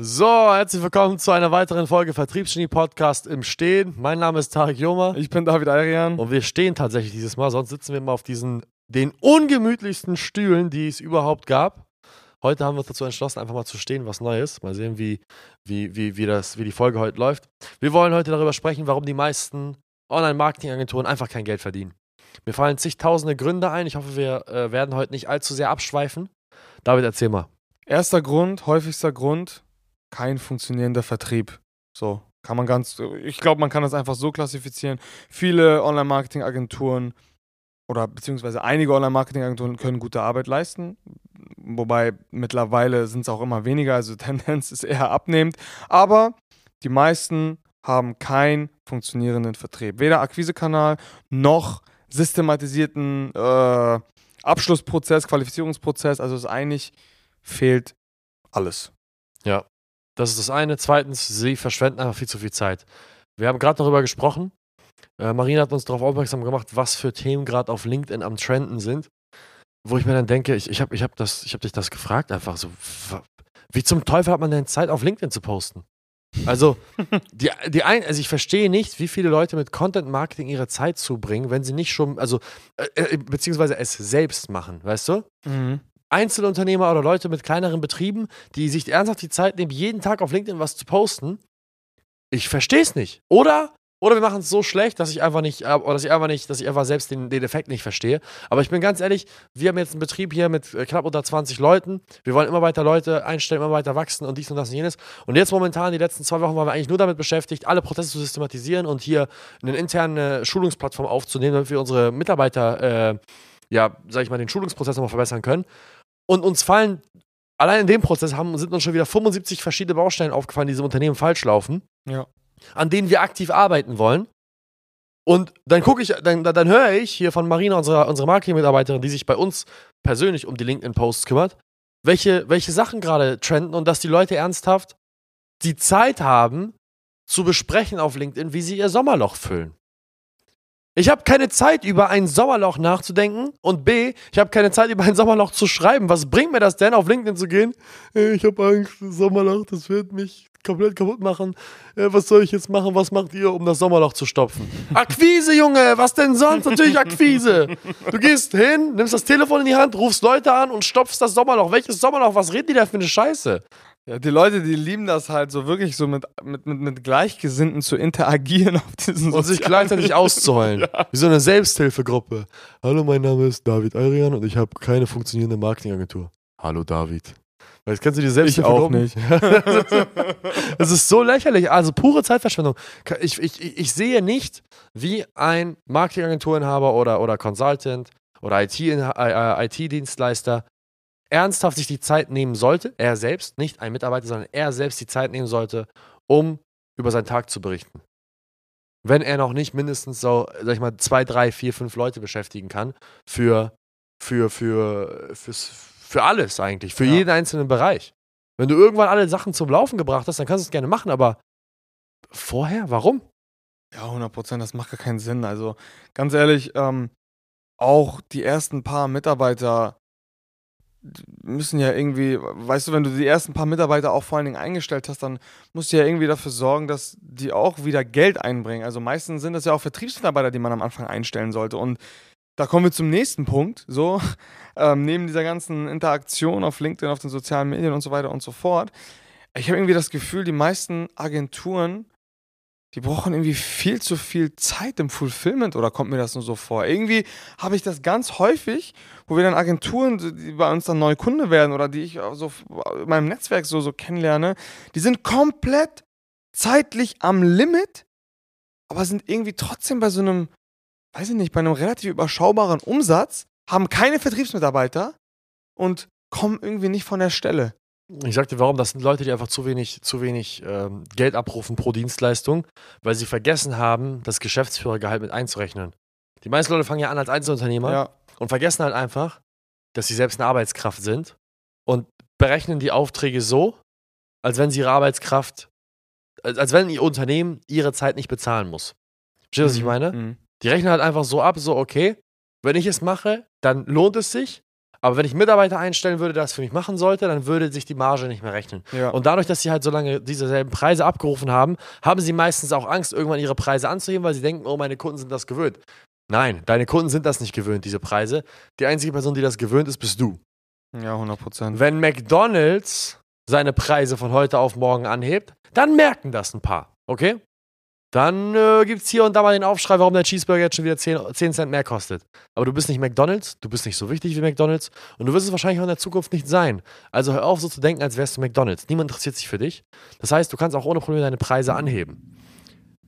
So, herzlich willkommen zu einer weiteren Folge Vertriebsgenie Podcast im Stehen. Mein Name ist Tarek Joma Ich bin David Arian. und wir stehen tatsächlich dieses Mal, sonst sitzen wir immer auf diesen den ungemütlichsten Stühlen, die es überhaupt gab. Heute haben wir uns dazu entschlossen, einfach mal zu stehen, was Neues. Mal sehen, wie, wie, wie, wie, das, wie die Folge heute läuft. Wir wollen heute darüber sprechen, warum die meisten Online-Marketing-Agenturen einfach kein Geld verdienen. Mir fallen zigtausende Gründe ein. Ich hoffe, wir äh, werden heute nicht allzu sehr abschweifen. David, erzähl mal. Erster Grund, häufigster Grund, kein funktionierender Vertrieb. So, kann man ganz, ich glaube, man kann das einfach so klassifizieren. Viele Online-Marketing-Agenturen oder beziehungsweise einige Online-Marketing-Agenturen können gute Arbeit leisten. Wobei mittlerweile sind es auch immer weniger, also Tendenz ist eher abnehmend. Aber die meisten haben keinen funktionierenden Vertrieb. Weder Akquisekanal noch systematisierten äh, Abschlussprozess, Qualifizierungsprozess. Also es eigentlich fehlt alles. Ja, das ist das eine. Zweitens, sie verschwenden einfach viel zu viel Zeit. Wir haben gerade darüber gesprochen. Äh, Marina hat uns darauf aufmerksam gemacht, was für Themen gerade auf LinkedIn am Trenden sind. Wo ich mir dann denke, ich, ich habe ich hab das- ich hab dich das gefragt, einfach so, wie zum Teufel hat man denn Zeit, auf LinkedIn zu posten? Also, die, die ein, also ich verstehe nicht, wie viele Leute mit Content Marketing ihre Zeit zubringen, wenn sie nicht schon, also, äh, äh, beziehungsweise es selbst machen, weißt du? Einzelunternehmer oder Leute mit kleineren Betrieben, die sich ernsthaft die Zeit nehmen, jeden Tag auf LinkedIn was zu posten. Ich verstehe es nicht. Oder, oder wir machen es so schlecht, dass ich einfach nicht, äh, oder dass ich einfach nicht, dass ich einfach selbst den, den Effekt nicht verstehe. Aber ich bin ganz ehrlich, wir haben jetzt einen Betrieb hier mit äh, knapp unter 20 Leuten. Wir wollen immer weiter Leute einstellen, immer weiter wachsen und dies und das und jenes. Und jetzt momentan, die letzten zwei Wochen, waren wir eigentlich nur damit beschäftigt, alle Prozesse zu systematisieren und hier eine interne Schulungsplattform aufzunehmen, damit wir unsere Mitarbeiter, äh, ja, sag ich mal, den Schulungsprozess nochmal verbessern können. Und uns fallen, allein in dem Prozess haben, sind uns schon wieder 75 verschiedene Baustellen aufgefallen, die diesem Unternehmen falsch laufen, Ja. an denen wir aktiv arbeiten wollen. Und dann gucke ich, dann, dann, höre ich hier von Marina, unserer, unserer Marketing-Mitarbeiterin, die sich bei uns persönlich um die LinkedIn-Posts kümmert, welche, welche Sachen gerade trenden und dass die Leute ernsthaft die Zeit haben, zu besprechen auf LinkedIn, wie sie ihr Sommerloch füllen. Ich habe keine Zeit, über ein Sommerloch nachzudenken und B, ich habe keine Zeit, über ein Sommerloch zu schreiben. Was bringt mir das denn, auf LinkedIn zu gehen? Äh, Ich habe Angst, Sommerloch, das wird mich komplett kaputt machen. Äh, Was soll ich jetzt machen? Was macht ihr, um das Sommerloch zu stopfen? Akquise, Junge, was denn sonst? Natürlich Akquise. Du gehst hin, nimmst das Telefon in die Hand, rufst Leute an und stopfst das Sommerloch. Welches Sommerloch? Was reden die da für eine Scheiße? Ja, die Leute, die lieben das halt so wirklich so mit, mit, mit, mit Gleichgesinnten zu interagieren auf diesen Und sich gleichzeitig auszuheulen. Wie so eine Selbsthilfegruppe. Hallo, mein Name ist David Ayrian und ich habe keine funktionierende Marketingagentur. Hallo, David. Weißt, kennst du die Ich auch nicht. Das ist so lächerlich. Also pure Zeitverschwendung. Ich, ich, ich sehe nicht, wie ein Marketingagenturinhaber oder, oder Consultant oder IT IT-Dienstleister ernsthaft sich die Zeit nehmen sollte, er selbst, nicht ein Mitarbeiter, sondern er selbst die Zeit nehmen sollte, um über seinen Tag zu berichten. Wenn er noch nicht mindestens so, sag ich mal, zwei, drei, vier, fünf Leute beschäftigen kann für, für, für, fürs, für alles eigentlich, für Ja. jeden einzelnen Bereich. Wenn du irgendwann alle Sachen zum Laufen gebracht hast, dann kannst du es gerne machen, aber vorher, warum? Ja, 100 Prozent, das macht gar keinen Sinn. Also ganz ehrlich, ähm, auch die ersten paar Mitarbeiter müssen ja irgendwie, weißt du, wenn du die ersten paar Mitarbeiter auch vor allen Dingen eingestellt hast, dann musst du ja irgendwie dafür sorgen, dass die auch wieder Geld einbringen. Also meistens sind das ja auch Vertriebsmitarbeiter, die man am Anfang einstellen sollte. Und da kommen wir zum nächsten Punkt. So, ähm, neben dieser ganzen Interaktion auf LinkedIn, auf den sozialen Medien und so weiter und so fort. Ich habe irgendwie das Gefühl, die meisten Agenturen die brauchen irgendwie viel zu viel Zeit im Fulfillment oder kommt mir das nur so vor? Irgendwie habe ich das ganz häufig, wo wir dann Agenturen, die bei uns dann neue Kunde werden oder die ich so in meinem Netzwerk so, so kennenlerne, die sind komplett zeitlich am Limit, aber sind irgendwie trotzdem bei so einem, weiß ich nicht, bei einem relativ überschaubaren Umsatz, haben keine Vertriebsmitarbeiter und kommen irgendwie nicht von der Stelle. Ich sagte, warum? Das sind Leute, die einfach zu wenig, zu wenig ähm, Geld abrufen pro Dienstleistung, weil sie vergessen haben, das Geschäftsführergehalt mit einzurechnen. Die meisten Leute fangen ja an als Einzelunternehmer Ja, und vergessen halt einfach, dass sie selbst eine Arbeitskraft sind und berechnen die Aufträge so, als wenn sie ihre Arbeitskraft, als, als wenn ihr Unternehmen ihre Zeit nicht bezahlen muss. Verstehst du, was ich meine? Mhm. Die rechnen halt einfach so ab, so, okay, wenn ich es mache, dann lohnt es sich, Aber wenn ich Mitarbeiter einstellen würde, der das für mich machen sollte, dann würde sich die Marge nicht mehr rechnen. Ja. Und dadurch, dass sie halt so lange dieselben Preise abgerufen haben, haben sie meistens auch Angst, irgendwann ihre Preise anzuheben, weil sie denken, oh, meine Kunden sind das gewöhnt. Nein, deine Kunden sind das nicht gewöhnt, diese Preise. Die einzige Person, die das gewöhnt ist, bist du. Ja, 100 Prozent. Wenn McDonald's seine Preise von heute auf morgen anhebt, dann merken das ein paar, okay? Dann äh, gibt es hier und da mal den Aufschrei, warum der Cheeseburger jetzt schon wieder 10, 10 Cent mehr kostet. Aber du bist nicht McDonald's, du bist nicht so wichtig wie McDonald's und du wirst es wahrscheinlich auch in der Zukunft nicht sein. Also hör auf, so zu denken, als wärst du McDonald's. Niemand interessiert sich für dich. Das heißt, du kannst auch ohne Probleme deine Preise anheben.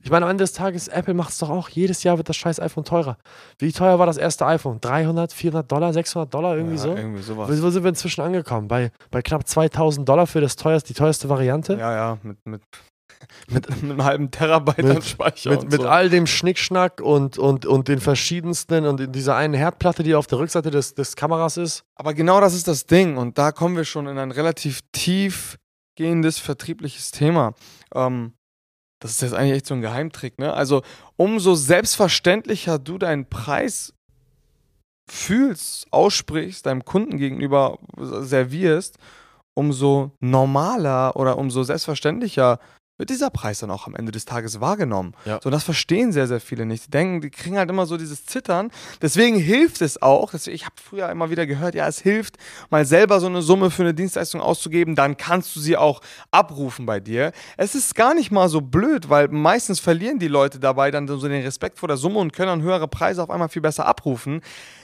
Ich meine, am Ende des Tages, Apple macht es doch auch. Jedes Jahr wird das scheiß iPhone teurer. Wie teuer war das erste iPhone? 300, 400 Dollar, 600 Dollar, irgendwie ja, so? Irgendwie sowas. Wo, wo sind wir inzwischen angekommen? Bei, bei knapp 2000 Dollar für das teuerste, die teuerste Variante? Ja, ja, mit, mit, mit, einem halben Terabyte Mit- an Speicher. Mit, mit so. all dem Schnickschnack und, und, und den verschiedensten und in dieser einen Herdplatte, die auf der Rückseite des, des Kameras ist. Aber genau das ist das Ding. Und da kommen wir schon in ein relativ tief gehendes vertriebliches Thema. Ähm, das ist jetzt eigentlich echt so ein Geheimtrick, ne? Also, umso selbstverständlicher du deinen Preis fühlst, aussprichst, deinem Kunden gegenüber servierst, umso normaler oder umso selbstverständlicher wird dieser Preis dann auch am Ende des Tages wahrgenommen. Ja. So, und das verstehen sehr, sehr viele nicht. Die denken, die kriegen halt immer so dieses Zittern. Deswegen hilft es auch, deswegen, ich habe früher immer wieder gehört, ja, es hilft, mal selber so eine Summe für eine Dienstleistung auszugeben, dann kannst du sie auch abrufen bei dir. Es ist gar nicht mal so blöd, weil meistens verlieren die Leute dabei dann so den Respekt vor der Summe und können dann höhere Preise auf einmal viel besser abrufen.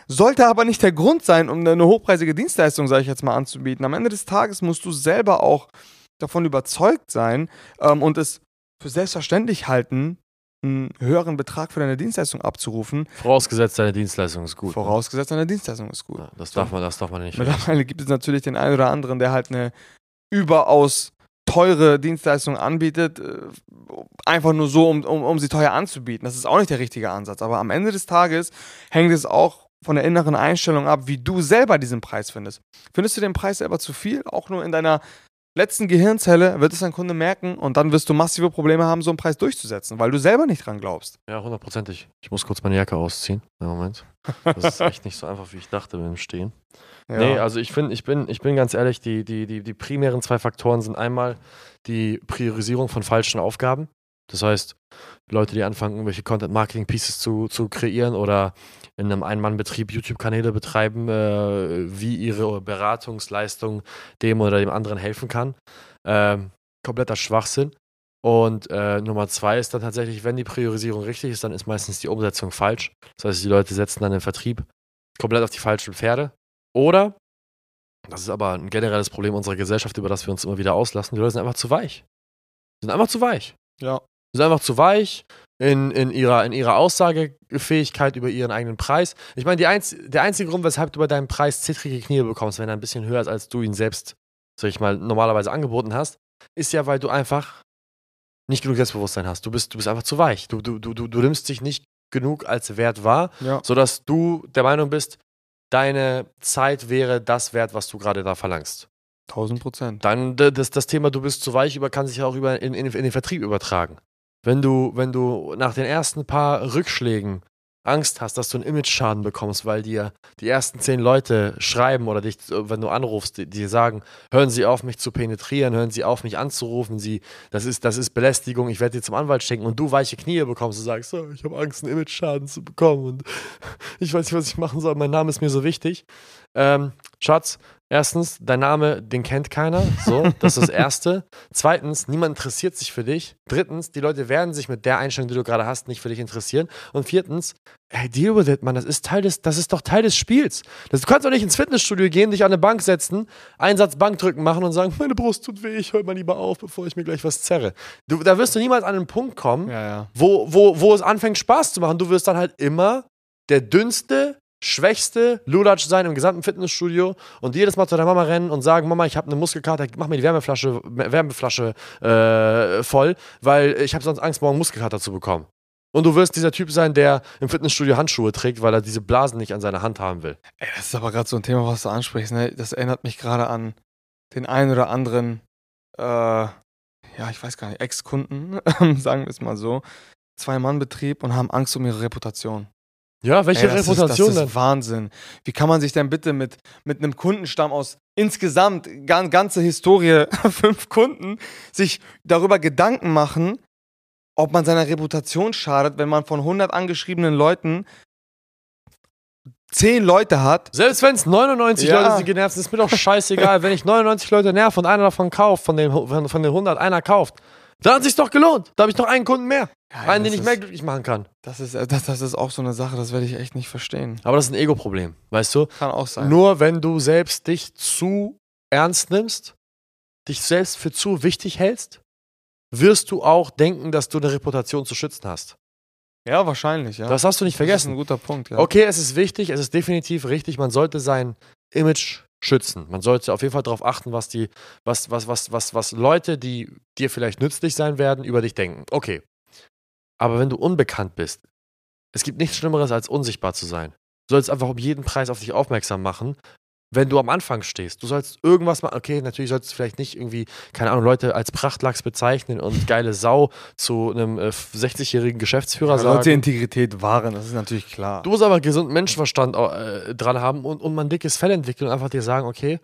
Sollte aber nicht der Grund sein, um eine hochpreisige Dienstleistung, sage ich jetzt mal, anzubieten. Am Ende des Tages musst du selber auch davon überzeugt sein ähm, und es für selbstverständlich halten, einen höheren Betrag für deine Dienstleistung abzurufen, Vorausgesetzt, deine Dienstleistung ist gut. vorausgesetzt deine Dienstleistung ist gut. Ja, das, darf man, das darf man nicht. Mittlerweile gibt es natürlich den einen oder anderen, der halt eine überaus teure Dienstleistung anbietet, äh, einfach nur so, um, um, um sie teuer anzubieten. Das ist auch nicht der richtige Ansatz. Aber am Ende des Tages hängt es auch von der inneren Einstellung ab, wie du selber diesen Preis findest. Findest du den Preis selber zu viel? Auch nur in deiner letzten Gehirnzelle wird es dein Kunde merken und dann wirst du massive Probleme haben, so einen Preis durchzusetzen, weil du selber nicht dran glaubst. Ja, hundertprozentig. Ich muss kurz meine Jacke ausziehen. Ja, Moment. Das ist echt nicht so einfach, wie ich dachte mit dem Stehen. Ja. Nee, also ich finde, ich bin, ich bin ganz ehrlich, die, die, die, die primären zwei Faktoren sind einmal die Priorisierung von falschen Aufgaben. Das heißt, Leute, die anfangen, irgendwelche Content-Marketing-Pieces zu, zu kreieren oder in einem Ein-Mann-Betrieb YouTube-Kanäle betreiben, äh, wie ihre Beratungsleistung dem oder dem anderen helfen kann. Ähm, kompletter Schwachsinn. Und äh, Nummer zwei ist dann tatsächlich, wenn die Priorisierung richtig ist, dann ist meistens die Umsetzung falsch. Das heißt, die Leute setzen dann den Vertrieb komplett auf die falschen Pferde. Oder, das ist aber ein generelles Problem unserer Gesellschaft, über das wir uns immer wieder auslassen, die Leute sind einfach zu weich. Sind einfach zu weich. Ja. Sind einfach zu weich in, in, ihrer, in ihrer Aussagefähigkeit über ihren eigenen Preis. Ich meine, die einz der einzige Grund, weshalb du bei deinem Preis zittrige Knie bekommst, wenn er ein bisschen höher ist, als du ihn selbst, sag ich mal, normalerweise angeboten hast, ist ja, weil du einfach nicht genug Selbstbewusstsein hast. Du bist, du bist einfach zu weich. Du, du, du, du, du nimmst dich nicht genug als Wert wahr, Ja. sodass du der Meinung bist, deine Zeit wäre das wert, was du gerade da verlangst. 1000 Prozent. Dann das, das Thema, du bist zu weich, über, kann sich ja auch über, in, in, in den Vertrieb übertragen. Wenn du, wenn du nach den ersten paar Rückschlägen Angst hast, dass du einen Image-Schaden bekommst, weil dir die ersten zehn Leute schreiben oder dich, äh, wenn du anrufst, die, die sagen, hören Sie auf, mich zu penetrieren, hören Sie auf, mich anzurufen, Sie, das ist, das ist Belästigung, ich werde dir zum Anwalt schicken und du weiche Knie bekommst und sagst, so, ich habe Angst, einen Image-Schaden zu bekommen und ich weiß nicht, was ich machen soll, mein Name ist mir so wichtig. Ähm, Schatz, erstens, dein Name, den kennt keiner. So, das ist das Erste. Zweitens, niemand interessiert sich für dich. Drittens, die Leute werden sich mit der Einstellung, die du gerade hast, nicht für dich interessieren. Und viertens, hey, deal with it, Mann. Das ist Teil des, das ist doch Teil des Spiels. Das, du kannst doch nicht ins Fitnessstudio gehen, dich an eine Bank setzen, einen Satz Bankdrücken machen und sagen, meine Brust tut weh, ich höre mal lieber auf, bevor ich mir gleich was zerre. Du, da wirst du niemals an einen Punkt kommen, Ja, ja. wo, wo, wo es anfängt Spaß zu machen. Du wirst dann halt immer der dünnste, schwächste Lulatsch sein im gesamten Fitnessstudio und jedes Mal zu deiner Mama rennen und sagen, Mama, ich habe eine Muskelkater, mach mir die Wärmeflasche, Wärmeflasche äh, voll, weil ich habe sonst Angst, morgen Muskelkater zu bekommen. Und du wirst dieser Typ sein, der im Fitnessstudio Handschuhe trägt, weil er diese Blasen nicht an seiner Hand haben will. Ey, das ist aber gerade so ein Thema, was du ansprichst. Ne? Das erinnert mich gerade an den einen oder anderen, äh, ja, ich weiß gar nicht, Ex-Kunden, sagen wir es mal so. Zwei-Mann-Betrieb und haben Angst um ihre Reputation. Ja, welche Ey, das Reputation ist, das ist Wahnsinn. Wie kann man sich denn bitte mit, mit einem Kundenstamm aus insgesamt gan, ganze Historie, fünf Kunden, sich darüber Gedanken machen, ob man seiner Reputation schadet, wenn man von 100 angeschriebenen Leuten 10 Leute hat? Selbst wenn es 99 Ja. Leute sind, die genervt sind, ist mir doch scheißegal. wenn ich 99 Leute nerv und einer davon kauft, von den, von den 100 einer kauft, dann hat sich's doch gelohnt. Da habe ich noch einen Kunden mehr. einen, den ich mehr ist- glücklich machen kann. Das ist, das, das ist auch so eine Sache, das werde ich echt nicht verstehen. Aber das ist ein Ego-Problem, weißt du? Kann auch sein. Nur wenn du selbst dich zu ernst nimmst, dich selbst für zu wichtig hältst, wirst du auch denken, dass du eine Reputation zu schützen hast. ja, wahrscheinlich, ja. Das hast du nicht Das ist vergessen. ein guter Punkt, ja. Okay, es ist wichtig, es ist definitiv richtig, man sollte sein Image schützen. Man sollte auf jeden Fall darauf achten, was die, was, was, was, was, was Leute, die dir vielleicht nützlich sein werden, über dich denken. Okay. Aber wenn du unbekannt bist, es gibt nichts Schlimmeres, als unsichtbar zu sein. Du sollst einfach um jeden Preis auf dich aufmerksam machen, wenn du am Anfang stehst. Du sollst irgendwas machen. Okay, natürlich sollst du vielleicht nicht irgendwie, keine Ahnung, Leute als Prachtlachs bezeichnen und geile Sau zu einem äh, 60-jährigen Geschäftsführer sollte sagen. Integrität wahren, das ist natürlich klar. Du musst aber gesunden Menschenverstand äh, dran haben und, und mal ein dickes Fell entwickeln und einfach dir sagen, okay,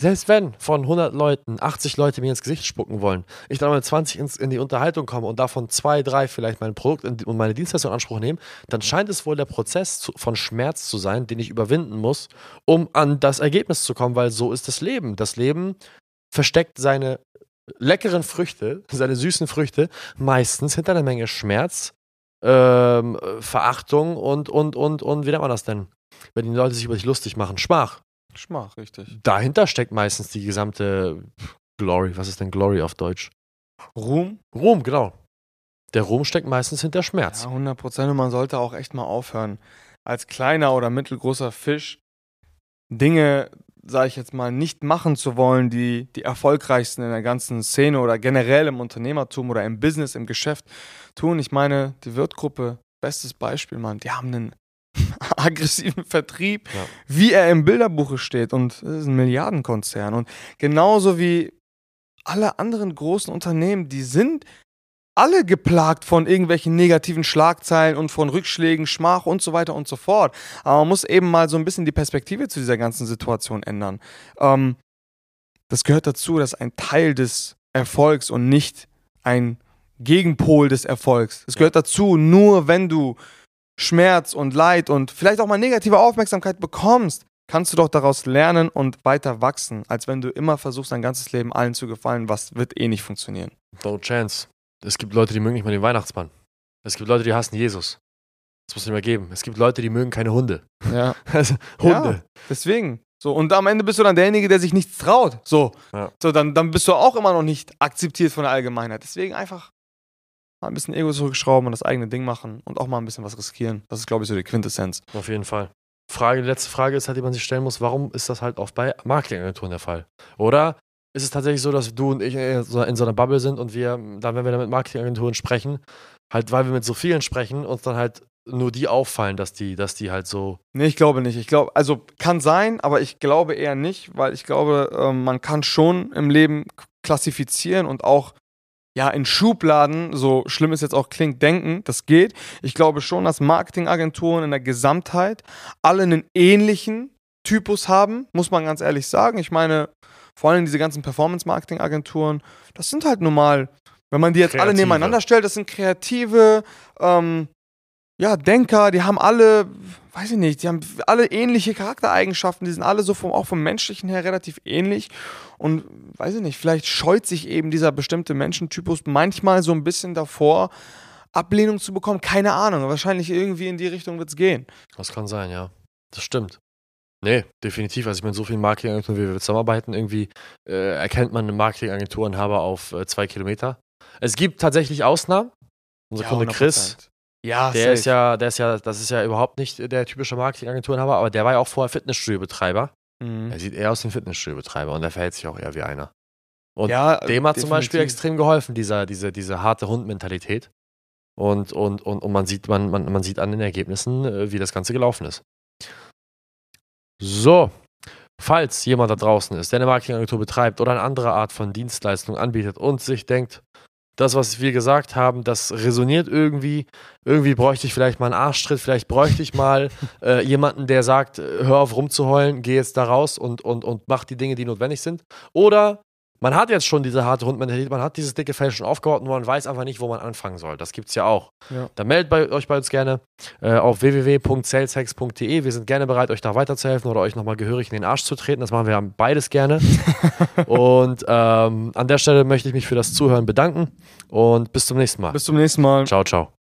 selbst wenn von 100 Leuten 80 Leute mir ins Gesicht spucken wollen, ich dann mal 20 ins, in die Unterhaltung komme und davon zwei, drei vielleicht mein Produkt und meine Dienstleistung in Anspruch nehmen, dann scheint es wohl der Prozess zu, von Schmerz zu sein, den ich überwinden muss, um an das Ergebnis zu kommen, weil so ist das Leben. Das Leben versteckt seine leckeren Früchte, seine süßen Früchte, meistens hinter einer Menge Schmerz, ähm, äh, Verachtung und, und, und, und, wie nennt man das denn? Wenn die Leute sich über dich lustig machen, Schmach. Schmach, richtig. Dahinter steckt meistens die gesamte Glory. Was ist denn Glory auf Deutsch? Ruhm? Ruhm, genau. Der Ruhm steckt meistens hinter Schmerz. Ja, 100 Prozent. Und man sollte auch echt mal aufhören, als kleiner oder mittelgroßer Fisch Dinge, sage ich jetzt mal, nicht machen zu wollen, die die erfolgreichsten in der ganzen Szene oder generell im Unternehmertum oder im Business, im Geschäft tun. Ich meine, die Wirtgruppe, bestes Beispiel, Mann, die haben einen aggressiven Vertrieb, Ja. wie er im Bilderbuche steht. Und das ist ein Milliardenkonzern. Und genauso wie alle anderen großen Unternehmen, die sind alle geplagt von irgendwelchen negativen Schlagzeilen und von Rückschlägen, Schmach und so weiter und so fort. Aber man muss eben mal so ein bisschen die Perspektive zu dieser ganzen Situation ändern. Ähm, das gehört dazu, dass ein Teil des Erfolgs und nicht ein Gegenpol des Erfolgs. Es gehört dazu, nur wenn du Schmerz und Leid und vielleicht auch mal negative Aufmerksamkeit bekommst, kannst du doch daraus lernen und weiter wachsen, als wenn du immer versuchst, dein ganzes Leben allen zu gefallen, was wird eh nicht funktionieren. No chance. Es gibt Leute, die mögen nicht mal den Weihnachtsmann. Es gibt Leute, die hassen Jesus. Das muss nicht mehr geben. Es gibt Leute, die mögen keine Hunde. Ja. Also, Hunde. Deswegen. So, und am Ende bist du dann derjenige, der sich nichts traut. So. Ja. So, dann, dann bist du auch immer noch nicht akzeptiert von der Allgemeinheit. Deswegen einfach mal ein bisschen Ego zurückschrauben und das eigene Ding machen und auch mal ein bisschen was riskieren. Das ist, glaube ich, so die Quintessenz. Auf jeden Fall. Frage, die letzte Frage ist halt, die man sich stellen muss, warum ist das halt oft bei Marketingagenturen der Fall? Oder ist es tatsächlich so, dass du und ich in so einer Bubble sind und wir, dann, wenn wir dann mit Marketingagenturen sprechen, halt, weil wir mit so vielen sprechen, uns dann halt nur die auffallen, dass die, dass die halt so. Nee, ich glaube nicht. Ich glaube, also kann sein, aber ich glaube eher nicht, weil ich glaube, ähm, man kann schon im Leben klassifizieren und auch ja in Schubladen, so schlimm es jetzt auch klingt, denken, das geht. Ich glaube schon, dass Marketingagenturen in der Gesamtheit alle einen ähnlichen Typus haben, muss man ganz ehrlich sagen. Ich meine, vor allem diese ganzen Performance-Marketing-Agenturen, das sind halt normal, wenn man die jetzt alle Kreative. nebeneinander stellt, das sind kreative, ähm, ja, Denker, die haben alle, weiß ich nicht, die haben alle ähnliche Charaktereigenschaften, die sind alle so vom, auch vom Menschlichen her relativ ähnlich. Und weiß ich nicht, vielleicht scheut sich eben dieser bestimmte Menschentypus manchmal so ein bisschen davor, Ablehnung zu bekommen. Keine Ahnung, wahrscheinlich irgendwie in die Richtung wird es gehen. Das kann sein, ja. Das stimmt. Nee, definitiv. Also ich meine, so vielen Marketingagenturen, wie wir zusammenarbeiten, irgendwie äh, erkennt man einen Marketingagenturenhaber auf äh, zwei Kilometer. Es gibt tatsächlich Ausnahmen. Unser Kunde Chris, 100%. Ja, der safe. ist ja, der ist ja, das ist ja überhaupt nicht der typische Marketingagenturenhaber, aber der war ja auch vorher Fitnessstudio-Betreiber. Mhm. Er sieht eher aus wie ein Fitnessstudio-Betreiber und er verhält sich auch eher wie einer. Und ja, dem hat zum Beispiel definitiv. extrem geholfen, dieser, diese, diese harte Hund-Mentalität. Und, und, und, und man sieht, man, man, man sieht an den Ergebnissen, äh, wie das Ganze gelaufen ist. So, falls jemand da draußen ist, der eine Marketingagentur betreibt oder eine andere Art von Dienstleistung anbietet und sich denkt, das, was wir gesagt haben, das resoniert irgendwie. Irgendwie bräuchte ich vielleicht mal einen Arschtritt, vielleicht bräuchte ich mal äh, jemanden, der sagt, äh, hör auf rumzuheulen, geh jetzt da raus und, und, und mach die Dinge, die notwendig sind. Oder man hat jetzt schon diese harte Hundmentalität, man hat dieses dicke Fell schon aufgebaut und man weiß einfach nicht, wo man anfangen soll. Das gibt es ja auch. Ja. Dann meldet bei euch bei uns gerne äh, auf www.saleshex.de. Wir sind gerne bereit, euch da weiterzuhelfen oder euch nochmal gehörig in den Arsch zu treten. Das machen wir beides gerne. und ähm, an der Stelle möchte ich mich für das Zuhören bedanken und bis zum nächsten Mal. Bis zum nächsten Mal. Ciao, ciao.